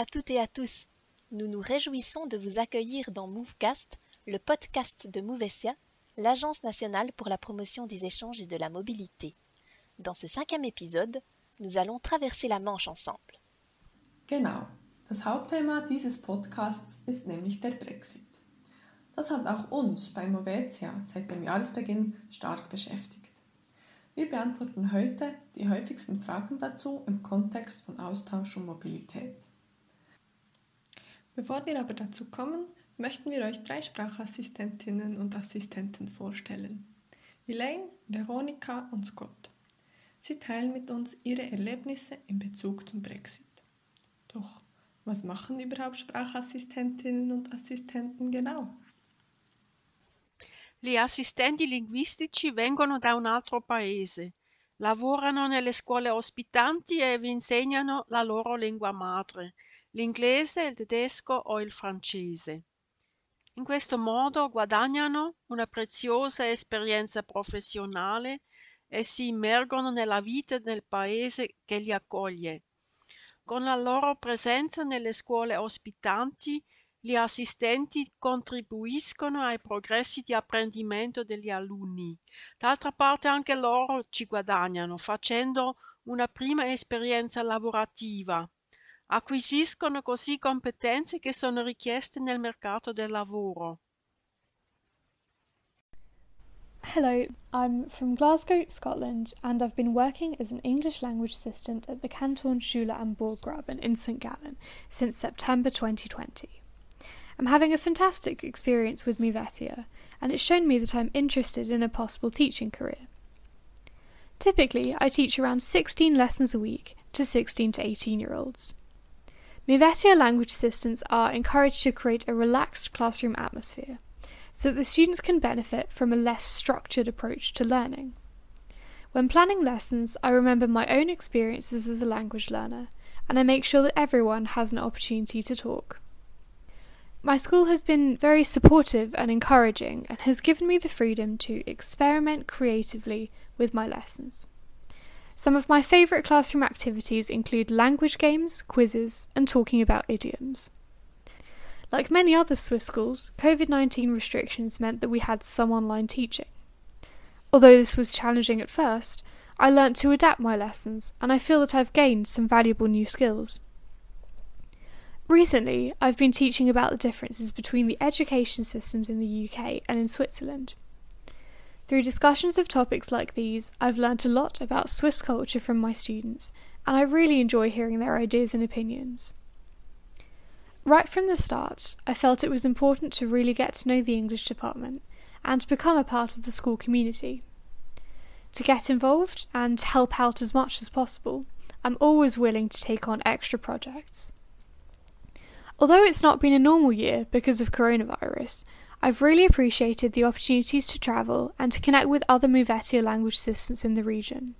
à toutes et à tous. Nous nous réjouissons de vous accueillir dans Movecast, le podcast de Movesia, l'Agence nationale pour la promotion des échanges et de la mobilité. Dans ce cinquième épisode, nous allons traverser la Manche ensemble. Genau. Das Hauptthema dieses Podcasts ist nämlich der Brexit. Das hat auch uns bei Movetia seit dem Jahresbeginn stark beschäftigt. Wir beantworten heute die häufigsten Fragen dazu im Kontext von Austausch und Mobilität. Bevor wir aber dazu kommen, möchten wir euch drei Sprachassistentinnen und Assistenten vorstellen. Elaine, Veronika und Scott. Sie teilen mit uns ihre Erlebnisse in Bezug zum Brexit. Doch was machen überhaupt Sprachassistentinnen und Assistenten genau? Gli assistenti linguistici vengono da un altro paese, lavorano nelle scuole ospitanti e vi insegnano la loro lingua madre, l'inglese, il tedesco o il francese. In questo modo guadagnano una preziosa esperienza professionale e si immergono nella vita del paese che li accoglie. Con la loro presenza nelle scuole ospitanti gli assistenti contribuiscono ai progressi di apprendimento degli alunni. D'altra parte anche loro ci guadagnano facendo una prima esperienza lavorativa. Acquisiscono così competenze che sono richieste nel mercato del lavoro. Hello, I'm from Glasgow, Scotland, and I've been working as an English language assistant at the Canton Schule am Burggraben in St Gallen since September 2020. I'm having a fantastic experience with Movetia, and it's shown me that I'm interested in a possible teaching career. Typically, I teach around 16 lessons a week to 16 to 18 year olds. Movetia language assistants are encouraged to create a relaxed classroom atmosphere so that the students can benefit from a less structured approach to learning. When planning lessons, I remember my own experiences as a language learner, and I make sure that everyone has an opportunity to talk. My school has been very supportive and encouraging and has given me the freedom to experiment creatively with my lessons. Some of my favourite classroom activities include language games, quizzes, and talking about idioms. Like many other Swiss schools, COVID 19 restrictions meant that we had some online teaching. Although this was challenging at first, I learnt to adapt my lessons and I feel that I've gained some valuable new skills. Recently, I've been teaching about the differences between the education systems in the UK and in Switzerland. Through discussions of topics like these, I've learnt a lot about Swiss culture from my students, and I really enjoy hearing their ideas and opinions. Right from the start, I felt it was important to really get to know the English department and become a part of the school community. To get involved and help out as much as possible, I'm always willing to take on extra projects. Although it's not been a normal year because of coronavirus, I've really appreciated the opportunities to travel and to connect with other Movetia language assistants in the region.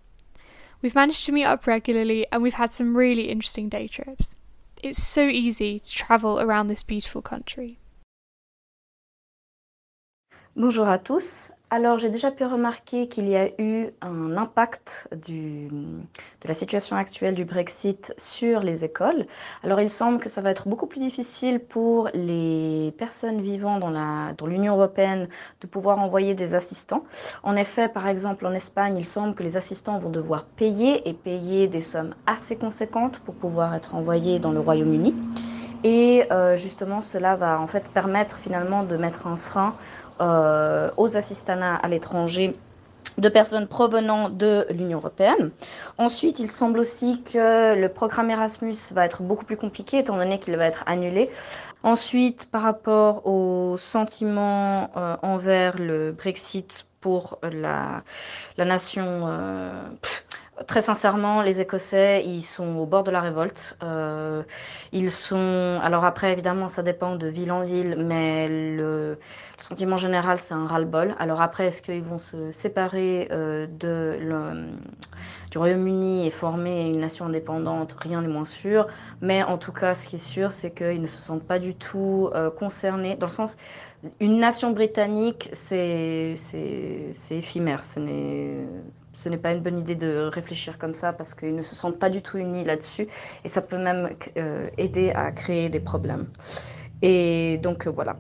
We've managed to meet up regularly and we've had some really interesting day trips. It's so easy to travel around this beautiful country. Bonjour à tous. Alors j'ai déjà pu remarquer qu'il y a eu un impact de la situation actuelle du Brexit sur les écoles. Alors il semble que ça va être beaucoup plus difficile pour les personnes vivant dans l'Union européenne de pouvoir envoyer des assistants. En effet, par exemple en Espagne, il semble que les assistants vont devoir payer et payer des sommes assez conséquentes pour pouvoir être envoyés dans le Royaume-Uni. Et euh, justement, cela va en fait permettre finalement de mettre un frein euh, aux assistanats à l'étranger de personnes provenant de l'Union européenne. Ensuite, il semble aussi que le programme Erasmus va être beaucoup plus compliqué étant donné qu'il va être annulé. Ensuite, par rapport aux sentiments euh, envers le Brexit pour la, la nation, euh, très sincèrement, les Écossais, ils sont au bord de la révolte. Euh, ils sont. Alors après, évidemment, ça dépend de ville en ville, mais le, sentiment général, c'est un ras-le-bol. Alors après, est-ce qu'ils vont se séparer euh, de le, du Royaume-Uni et former une nation indépendante? Rien n'est moins sûr. Mais en tout cas, ce qui est sûr, c'est qu'ils ne se sentent pas du tout euh, concernés, dans le sens une nation britannique, c'est éphémère. Ce n'est ce n'est pas une bonne idée de réfléchir comme ça parce qu'ils ne se sentent pas du tout unis là-dessus et ça peut même euh, aider à créer des problèmes. Et donc euh, voilà.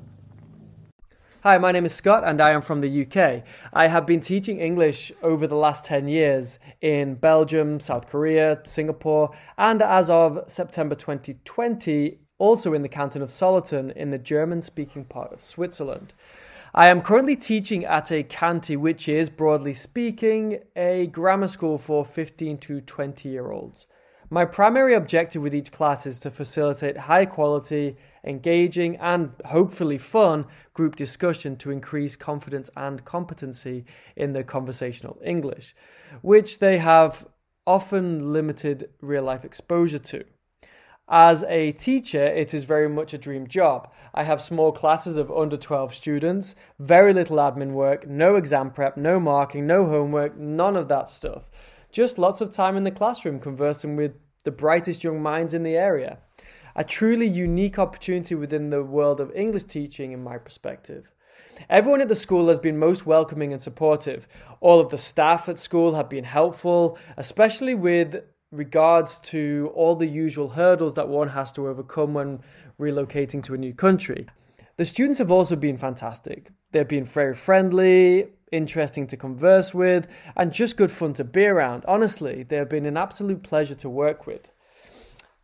Hi, my name is Scott and I am from the UK. I have been teaching English over the last 10 years in Belgium, South Korea, Singapore, and as of September 2020, also in the canton of Solothurn in the German speaking part of Switzerland. I am currently teaching at a canty, which is, broadly speaking, a grammar school for 15 to 20 year olds. My primary objective with each class is to facilitate high quality, engaging, and hopefully fun group discussion to increase confidence and competency in their conversational English, which they have often limited real life exposure to. As a teacher, it is very much a dream job. I have small classes of under 12 students, very little admin work, no exam prep, no marking, no homework, none of that stuff. Just lots of time in the classroom conversing with the brightest young minds in the area. A truly unique opportunity within the world of English teaching, in my perspective. Everyone at the school has been most welcoming and supportive. All of the staff at school have been helpful, especially with regards to all the usual hurdles that one has to overcome when relocating to a new country. The students have also been fantastic. They've been very friendly, interesting to converse with, and just good fun to be around. Honestly, they have been an absolute pleasure to work with.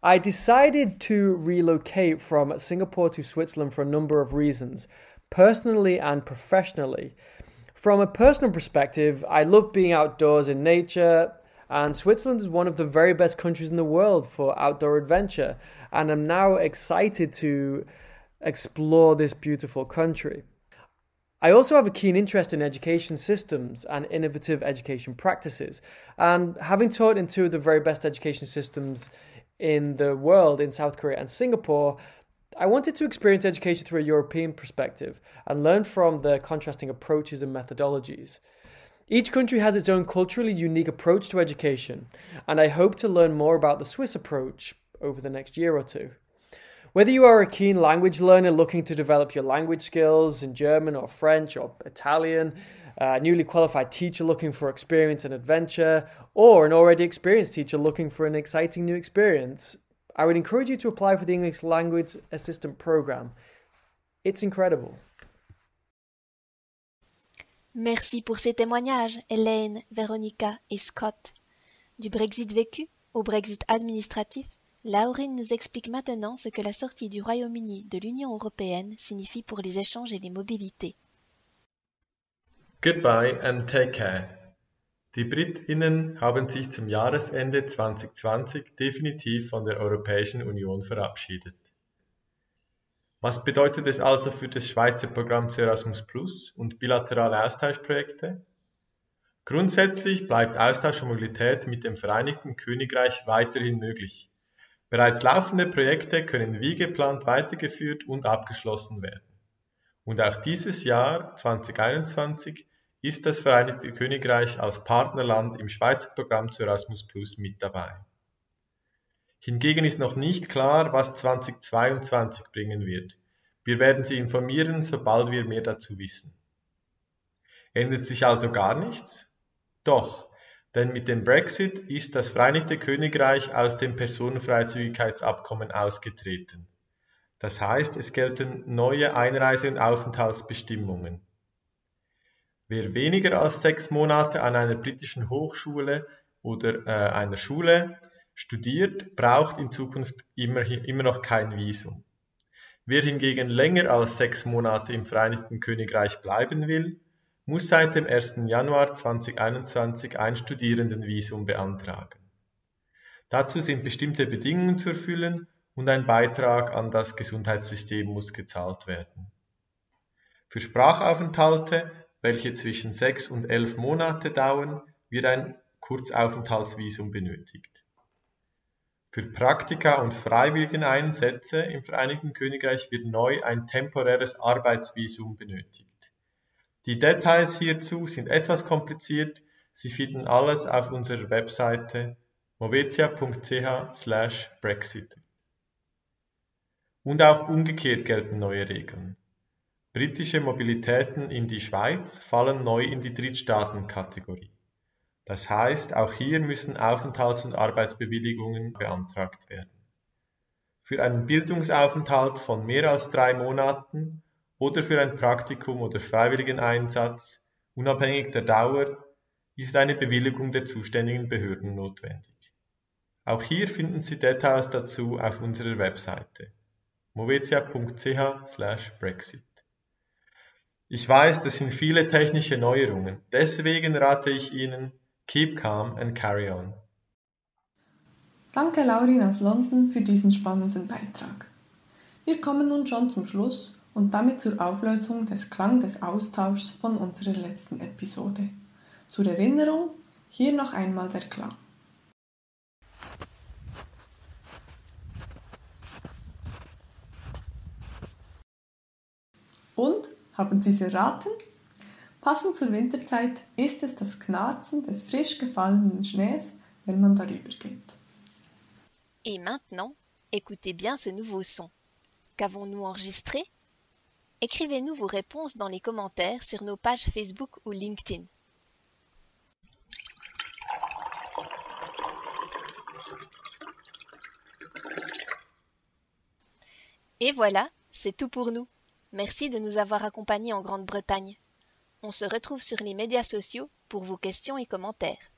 I decided to relocate from Singapore to Switzerland for a number of reasons, personally and professionally. From a personal perspective, I love being outdoors in nature, and Switzerland is one of the very best countries in the world for outdoor adventure. And I'm now excited to explore this beautiful country. I also have a keen interest in education systems and innovative education practices. And having taught in two of the very best education systems in the world, in South Korea and Singapore, I wanted to experience education through a European perspective and learn from the contrasting approaches and methodologies. Each country has its own culturally unique approach to education, and I hope to learn more about the Swiss approach over the next year or two. Whether you are a keen language learner looking to develop your language skills in German or French or Italian, a newly qualified teacher looking for experience and adventure, or an already experienced teacher looking for an exciting new experience, I would encourage you to apply for the English Language Assistant Program. It's incredible. Merci pour ces témoignages, Hélène, Véronica et Scott. Du Brexit vécu au Brexit administratif, Laurine nous explique maintenant ce que la sortie du Royaume-Uni de l'Union européenne signifie pour les échanges et les mobilités. Goodbye and take care. Die Britinnen haben sich zum Jahresende 2020 definitiv von der Europäischen Union verabschiedet. Was bedeutet es also für das Schweizer Programm zu Erasmus Plus und bilaterale Austauschprojekte? Grundsätzlich bleibt Austausch und Mobilität mit dem Vereinigten Königreich weiterhin möglich. Bereits laufende Projekte können wie geplant weitergeführt und abgeschlossen werden. Und auch dieses Jahr 2021 ist das Vereinigte Königreich als Partnerland im Schweizer Programm zu Erasmus Plus mit dabei. Hingegen ist noch nicht klar, was 2022 bringen wird. Wir werden Sie informieren, sobald wir mehr dazu wissen. Ändert sich also gar nichts? Doch, denn mit dem Brexit ist das Vereinigte Königreich aus dem Personenfreizügigkeitsabkommen ausgetreten. Das heißt, es gelten neue Einreise- und Aufenthaltsbestimmungen. Wer weniger als sechs Monate an einer britischen Hochschule oder äh, einer Schule studiert, braucht in Zukunft immer, immer noch kein Visum. Wer hingegen länger als sechs Monate im Vereinigten Königreich bleiben will, muss seit dem 1. Januar 2021 ein Studierendenvisum beantragen. Dazu sind bestimmte Bedingungen zu erfüllen und ein Beitrag an das Gesundheitssystem muss gezahlt werden. Für Sprachaufenthalte, welche zwischen sechs und elf Monate dauern, wird ein Kurzaufenthaltsvisum benötigt. Für Praktika und Freiwilligeneinsätze im Vereinigten Königreich wird neu ein temporäres Arbeitsvisum benötigt. Die Details hierzu sind etwas kompliziert, Sie finden alles auf unserer Webseite movetia.ch/brexit. Und auch umgekehrt gelten neue Regeln. Britische Mobilitäten in die Schweiz fallen neu in die Drittstaatenkategorie. Das heißt, auch hier müssen Aufenthalts- und Arbeitsbewilligungen beantragt werden. Für einen Bildungsaufenthalt von mehr als drei Monaten oder für ein Praktikum oder freiwilligen Einsatz, unabhängig der Dauer, ist eine Bewilligung der zuständigen Behörden notwendig. Auch hier finden Sie Details dazu auf unserer Webseite movetia.ch/brexit. Ich weiß, das sind viele technische Neuerungen, deswegen rate ich Ihnen, keep calm and carry on. Danke Laurin aus London für diesen spannenden Beitrag. Wir kommen nun schon zum Schluss und damit zur Auflösung des Klang des Austauschs von unserer letzten Episode. Zur Erinnerung, hier noch einmal der Klang. Und, haben Sie es erraten? Passend zur Winterzeit ist es das Knarzen des frisch gefallenen Schnees, wenn man darüber geht. Et maintenant, écoutez bien ce nouveau son. Qu'avons-nous enregistré? Écrivez-nous vos réponses dans les commentaires sur nos pages Facebook ou LinkedIn. Et voilà, c'est tout pour nous. Merci de nous avoir accompagnés en Grande-Bretagne. On se retrouve sur les médias sociaux pour vos questions et commentaires.